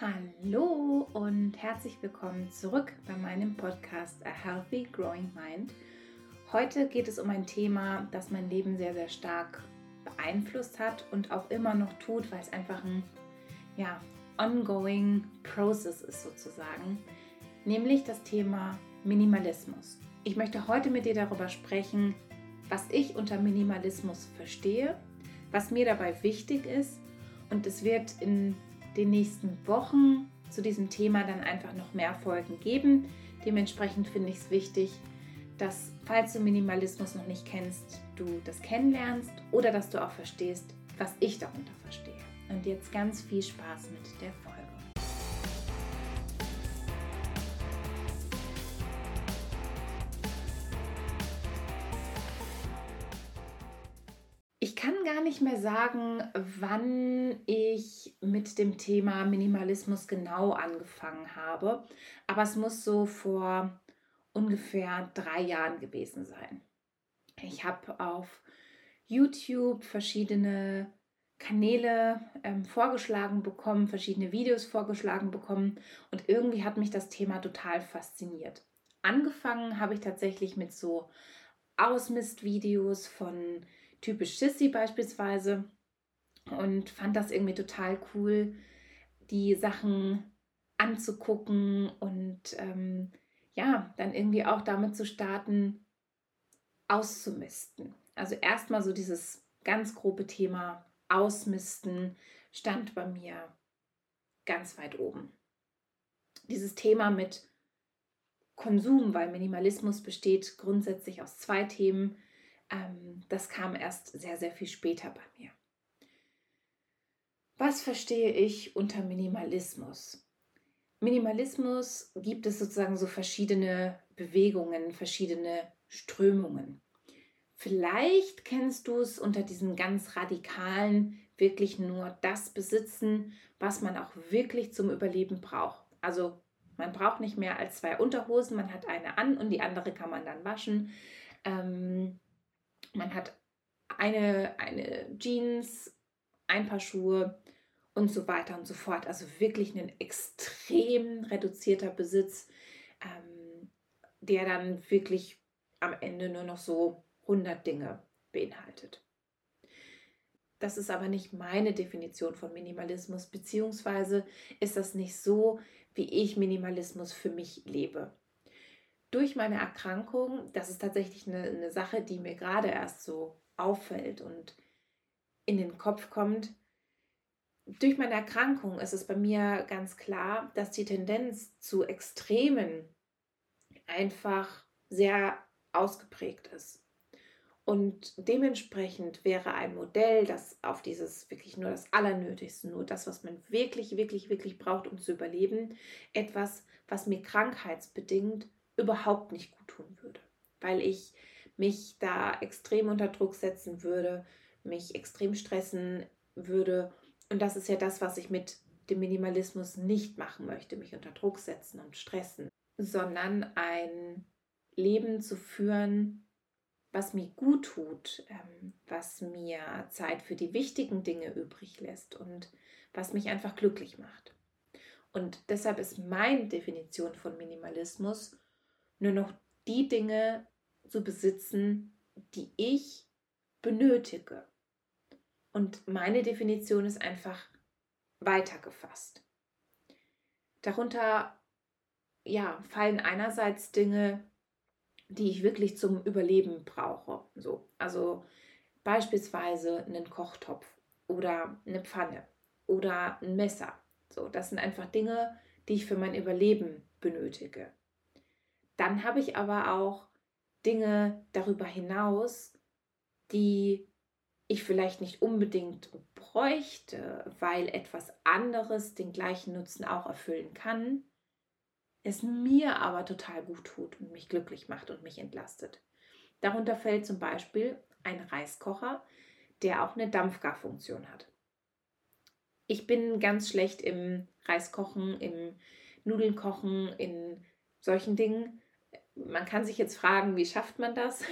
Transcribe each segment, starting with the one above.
Hallo und herzlich willkommen zurück bei meinem Podcast A Healthy Growing Mind. Heute geht es um ein Thema, das mein Leben sehr, sehr stark beeinflusst hat und auch immer noch tut, weil es einfach ein ja, ongoing process ist sozusagen, nämlich das Thema Minimalismus. Ich möchte heute mit dir darüber sprechen, was ich unter Minimalismus verstehe, was mir dabei wichtig ist und es wird in den nächsten Wochen zu diesem Thema dann einfach noch mehr Folgen geben. Dementsprechend finde ich es wichtig, dass, falls du Minimalismus noch nicht kennst, du das kennenlernst oder dass du auch verstehst, was ich darunter verstehe. Und jetzt ganz viel Spaß mit der Folge. Nicht mehr sagen, wann ich mit dem Thema Minimalismus genau angefangen habe, aber es muss so vor ungefähr drei Jahren gewesen sein. Ich habe auf YouTube verschiedene Kanäle ähm, vorgeschlagen bekommen, verschiedene Videos vorgeschlagen bekommen und irgendwie hat mich das Thema total fasziniert. Angefangen habe ich tatsächlich mit so Ausmistvideos von typisch Sissy beispielsweise und fand das irgendwie total cool, die Sachen anzugucken und ähm, ja, dann irgendwie auch damit zu starten, auszumisten. Also erstmal so dieses ganz grobe Thema Ausmisten stand bei mir ganz weit oben. Dieses Thema mit Konsum, weil Minimalismus besteht grundsätzlich aus zwei Themen, das kam erst sehr, sehr viel später bei mir. Was verstehe ich unter Minimalismus? Minimalismus gibt es sozusagen so verschiedene Bewegungen, verschiedene Strömungen. Vielleicht kennst du es unter diesen ganz radikalen, wirklich nur das besitzen, was man auch wirklich zum Überleben braucht. Also man braucht nicht mehr als zwei Unterhosen, man hat eine an und die andere kann man dann waschen. Ähm, man hat eine, eine Jeans, ein paar Schuhe und so weiter und so fort. Also wirklich ein extrem reduzierter Besitz, ähm, der dann wirklich am Ende nur noch so 100 Dinge beinhaltet. Das ist aber nicht meine Definition von Minimalismus, beziehungsweise ist das nicht so, wie ich Minimalismus für mich lebe durch meine Erkrankung, das ist tatsächlich eine, eine Sache, die mir gerade erst so auffällt und in den Kopf kommt. Durch meine Erkrankung ist es bei mir ganz klar, dass die Tendenz zu Extremen einfach sehr ausgeprägt ist. Und dementsprechend wäre ein Modell, das auf dieses wirklich nur das Allernötigste, nur das, was man wirklich, wirklich, wirklich braucht, um zu überleben, etwas, was mir krankheitsbedingt überhaupt nicht gut tun würde, weil ich mich da extrem unter Druck setzen würde, mich extrem stressen würde. Und das ist ja das, was ich mit dem Minimalismus nicht machen möchte, mich unter Druck setzen und stressen, sondern ein Leben zu führen, was mir gut tut, ähm, was mir Zeit für die wichtigen Dinge übrig lässt und was mich einfach glücklich macht. Und deshalb ist meine Definition von Minimalismus nur noch die Dinge zu besitzen, die ich benötige. Und meine Definition ist einfach weitergefasst. Darunter ja, fallen einerseits Dinge, die ich wirklich zum Überleben brauche. So, also beispielsweise einen Kochtopf oder eine Pfanne oder ein Messer. So, das sind einfach Dinge, die ich für mein Überleben benötige. Dann habe ich aber auch Dinge darüber hinaus, die ich vielleicht nicht unbedingt bräuchte, weil etwas anderes den gleichen Nutzen auch erfüllen kann, es mir aber total gut tut und mich glücklich macht und mich entlastet. Darunter fällt zum Beispiel ein Reiskocher, der auch eine Dampfgarfunktion hat. Ich bin ganz schlecht im Reiskochen, im Nudelnkochen, in solchen Dingen man kann sich jetzt fragen, wie schafft man das?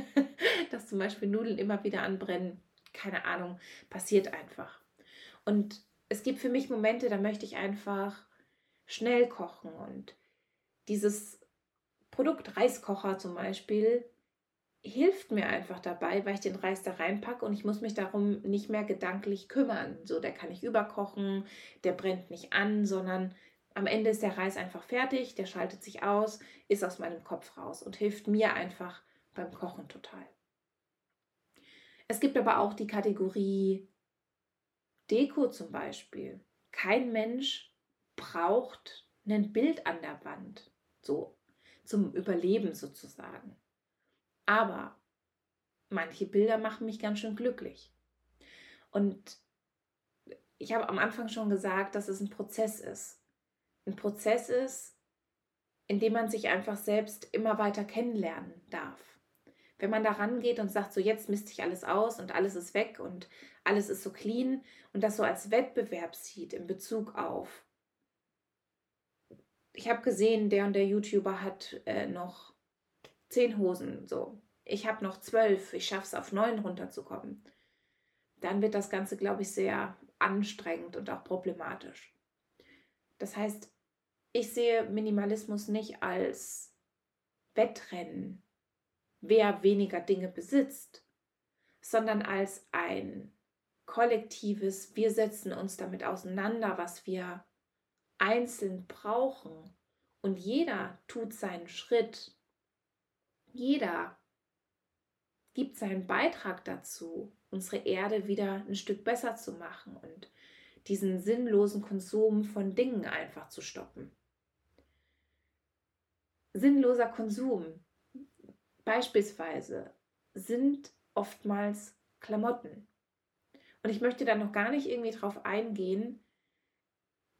Dass zum Beispiel Nudeln immer wieder anbrennen. Keine Ahnung, passiert einfach. Und es gibt für mich Momente, da möchte ich einfach schnell kochen und dieses Produkt Reiskocher zum Beispiel hilft mir einfach dabei, weil ich den Reis da reinpacke und ich muss mich darum nicht mehr gedanklich kümmern. So, der kann nicht überkochen, der brennt nicht an, sondern am Ende ist der Reis einfach fertig, der schaltet sich aus, ist aus meinem Kopf raus und hilft mir einfach beim Kochen total. Es gibt aber auch die Kategorie Deko zum Beispiel. Kein Mensch braucht ein Bild an der Wand, so zum Überleben sozusagen. Aber manche Bilder machen mich ganz schön glücklich. Und ich habe am Anfang schon gesagt, dass es ein Prozess ist. Ein Prozess ist, in dem man sich einfach selbst immer weiter kennenlernen darf. Wenn man da rangeht und sagt, so jetzt misst sich alles aus und alles ist weg und alles ist so clean und das so als Wettbewerb sieht in Bezug auf, ich habe gesehen, der und der YouTuber hat äh, noch zehn Hosen, so. Ich habe noch zwölf, ich schaffe es auf neun runterzukommen. Dann wird das Ganze, glaube ich, sehr anstrengend und auch problematisch. Das heißt, ich sehe Minimalismus nicht als Wettrennen, wer weniger Dinge besitzt, sondern als ein kollektives, wir setzen uns damit auseinander, was wir einzeln brauchen. Und jeder tut seinen Schritt. Jeder gibt seinen Beitrag dazu, unsere Erde wieder ein Stück besser zu machen und diesen sinnlosen Konsum von Dingen einfach zu stoppen. Sinnloser Konsum beispielsweise sind oftmals Klamotten. Und ich möchte da noch gar nicht irgendwie drauf eingehen,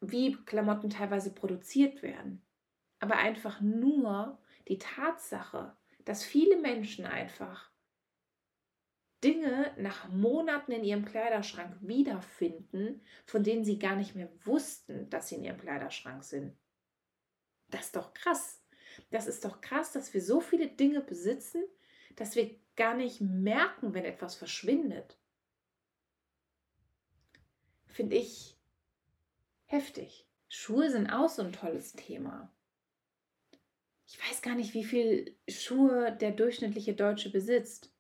wie Klamotten teilweise produziert werden. Aber einfach nur die Tatsache, dass viele Menschen einfach Dinge nach Monaten in ihrem Kleiderschrank wiederfinden, von denen sie gar nicht mehr wussten, dass sie in ihrem Kleiderschrank sind. Das ist doch krass. Das ist doch krass, dass wir so viele Dinge besitzen, dass wir gar nicht merken, wenn etwas verschwindet. Finde ich heftig. Schuhe sind auch so ein tolles Thema. Ich weiß gar nicht, wie viel Schuhe der durchschnittliche Deutsche besitzt.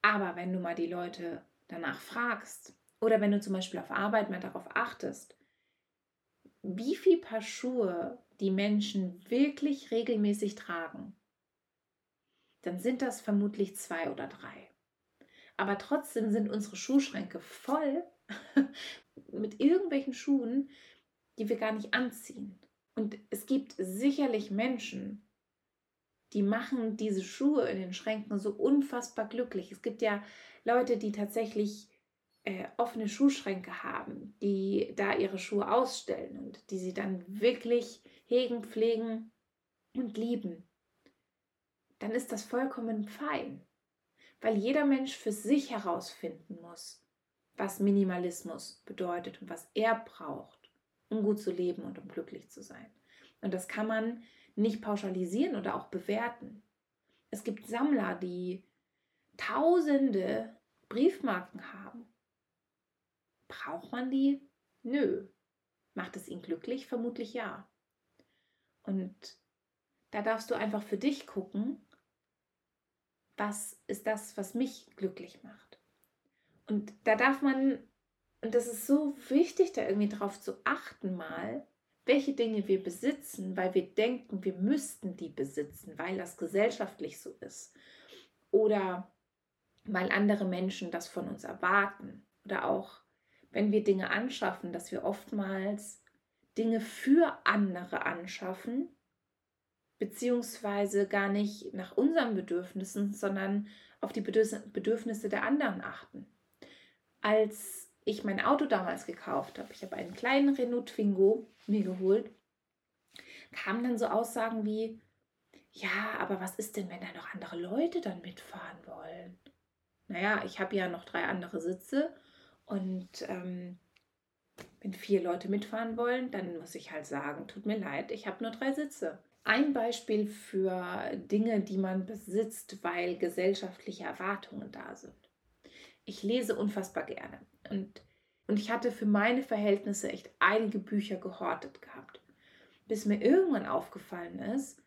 Aber wenn du mal die Leute danach fragst oder wenn du zum Beispiel auf Arbeit mal darauf achtest, wie viel Paar Schuhe die Menschen wirklich regelmäßig tragen, dann sind das vermutlich zwei oder drei. Aber trotzdem sind unsere Schuhschränke voll mit irgendwelchen Schuhen, die wir gar nicht anziehen. Und es gibt sicherlich Menschen, die machen diese Schuhe in den Schränken so unfassbar glücklich. Es gibt ja Leute, die tatsächlich äh, offene Schuhschränke haben, die da ihre Schuhe ausstellen und die sie dann wirklich hegen, pflegen und lieben. Dann ist das vollkommen fein, weil jeder Mensch für sich herausfinden muss, was Minimalismus bedeutet und was er braucht um gut zu leben und um glücklich zu sein. Und das kann man nicht pauschalisieren oder auch bewerten. Es gibt Sammler, die tausende Briefmarken haben. Braucht man die? Nö. Macht es ihn glücklich? Vermutlich ja. Und da darfst du einfach für dich gucken, was ist das, was mich glücklich macht. Und da darf man und das ist so wichtig, da irgendwie drauf zu achten, mal, welche Dinge wir besitzen, weil wir denken, wir müssten die besitzen, weil das gesellschaftlich so ist. Oder weil andere Menschen das von uns erwarten. Oder auch, wenn wir Dinge anschaffen, dass wir oftmals Dinge für andere anschaffen, beziehungsweise gar nicht nach unseren Bedürfnissen, sondern auf die Bedürfnisse der anderen achten. Als ich mein Auto damals gekauft habe, ich habe einen kleinen Renault Twingo mir geholt, kamen dann so Aussagen wie, ja, aber was ist denn, wenn da noch andere Leute dann mitfahren wollen? Naja, ich habe ja noch drei andere Sitze und ähm, wenn vier Leute mitfahren wollen, dann muss ich halt sagen, tut mir leid, ich habe nur drei Sitze. Ein Beispiel für Dinge, die man besitzt, weil gesellschaftliche Erwartungen da sind. Ich lese unfassbar gerne. Und Und ich hatte für meine Verhältnisse echt einige Bücher gehortet gehabt. Bis mir irgendwann aufgefallen ist,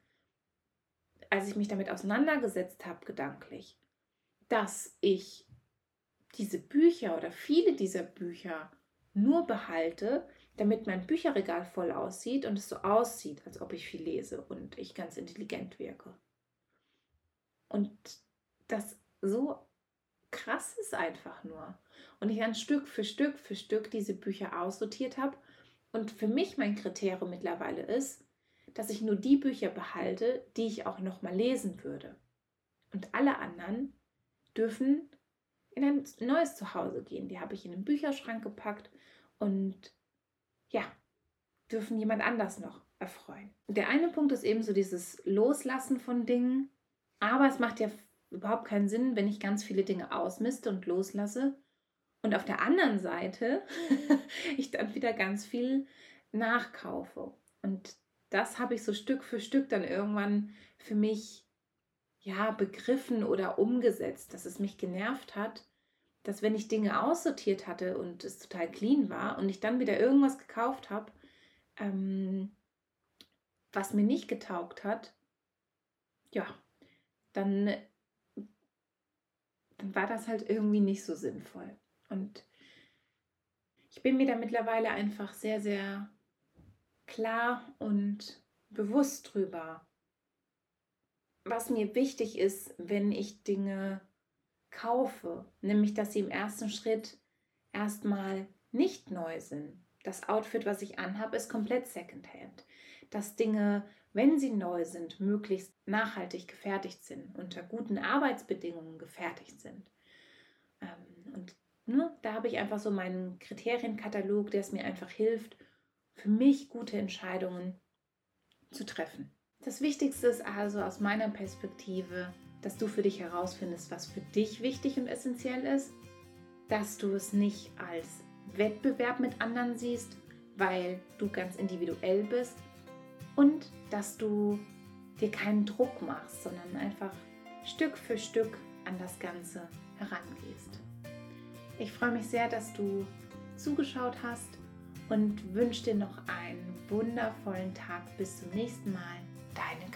als ich mich damit auseinandergesetzt habe, gedanklich, dass ich diese Bücher oder viele dieser Bücher nur behalte, damit mein Bücherregal voll aussieht und es so aussieht, als ob ich viel lese und ich ganz intelligent wirke. Und das so krass ist einfach nur. Und ich dann Stück für Stück für Stück diese Bücher aussortiert habe. Und für mich mein Kriterium mittlerweile ist, dass ich nur die Bücher behalte, die ich auch noch mal lesen würde. Und alle anderen dürfen in ein neues Zuhause gehen. Die habe ich in den Bücherschrank gepackt und ja, dürfen jemand anders noch erfreuen. Der eine Punkt ist eben so dieses Loslassen von Dingen, aber es macht ja überhaupt keinen Sinn, wenn ich ganz viele Dinge ausmiste und loslasse und auf der anderen Seite ich dann wieder ganz viel nachkaufe. Und das habe ich so Stück für Stück dann irgendwann für mich ja begriffen oder umgesetzt, dass es mich genervt hat, dass wenn ich Dinge aussortiert hatte und es total clean war und ich dann wieder irgendwas gekauft habe, ähm, was mir nicht getaugt hat, ja, dann, dann war das halt irgendwie nicht so sinnvoll. Und ich bin mir da mittlerweile einfach sehr, sehr klar und bewusst drüber, was mir wichtig ist, wenn ich Dinge kaufe, nämlich dass sie im ersten Schritt erstmal nicht neu sind. Das Outfit, was ich anhabe, ist komplett Secondhand. Dass Dinge, wenn sie neu sind, möglichst nachhaltig gefertigt sind, unter guten Arbeitsbedingungen gefertigt sind. Ähm, und ne, da habe ich einfach so meinen Kriterienkatalog, der es mir einfach hilft, für mich gute Entscheidungen zu treffen. Das Wichtigste ist also aus meiner Perspektive, dass du für dich herausfindest, was für dich wichtig und essentiell ist, dass du es nicht als Wettbewerb mit anderen siehst, weil du ganz individuell bist und dass du dir keinen Druck machst, sondern einfach Stück für Stück an das Ganze herangehst. Ich freue mich sehr, dass du zugeschaut hast und wünsche dir noch einen wundervollen Tag. Bis zum nächsten Mal deinen